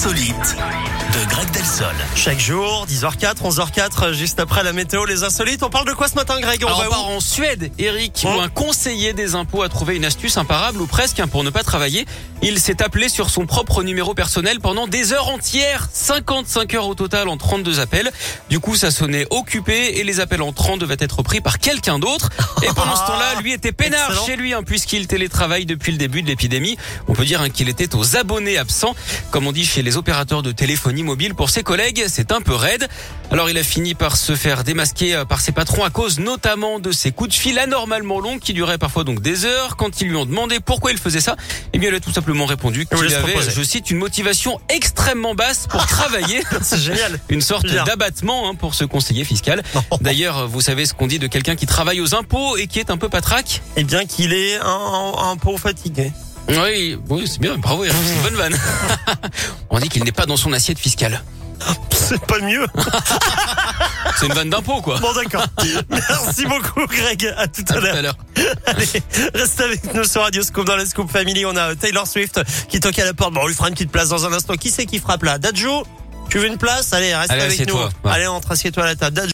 insolites de Greg Delsol. Chaque jour, 10h04, 11h04, juste après la météo, les insolites. On parle de quoi ce matin, Greg? On Alors, va on où part en Suède, Eric, où un conseiller des impôts a trouvé une astuce imparable ou presque hein, pour ne pas travailler. Il s'est appelé sur son propre numéro personnel pendant des heures entières, 55 heures au total en 32 appels. Du coup, ça sonnait occupé et les appels entrants devaient être pris par quelqu'un d'autre. Et pendant ce temps-là, lui était peinard Excellent. chez lui hein, puisqu'il télétravaille depuis le début de l'épidémie. On peut dire hein, qu'il était aux abonnés absents, comme on dit chez les opérateurs de téléphonie mobile. Pour ses collègues, c'est un peu raide. Alors il a fini par se faire démasquer euh, par ses patrons à cause notamment de ses coups de fil anormalement longs qui duraient parfois donc des heures. Quand ils lui ont demandé pourquoi il faisait ça, eh bien il a tout simplement répondu qu'il avait, je cite, une motivation extrêmement basse pour travailler. C'est génial. Une sorte d'abattement hein, pour ce conseiller fiscal. D'ailleurs, vous savez ce qu'on dit de quelqu'un qui travaille aux impôts et qui est un peu patraque Eh bien qu'il est un, un, un peu fatigué. Oui, oui, c'est bien, bravo, c'est une bonne vanne. On dit qu'il n'est pas dans son assiette fiscale. C'est pas mieux. C'est une vanne d'impôt, quoi. Bon, d'accord. Merci beaucoup, Greg. À tout à À l'heure. à l'heure. Allez, reste avec nous sur Radio Scoop dans la Scoop Family. On a Taylor Swift qui toque à la porte. Bon, on lui fera une petite place dans un instant. Qui c'est qui frappe là? Dadjo Tu veux une place? Allez, reste Allez, avec nous. Ouais. Allez, entre, assieds-toi à la table. Dadjo.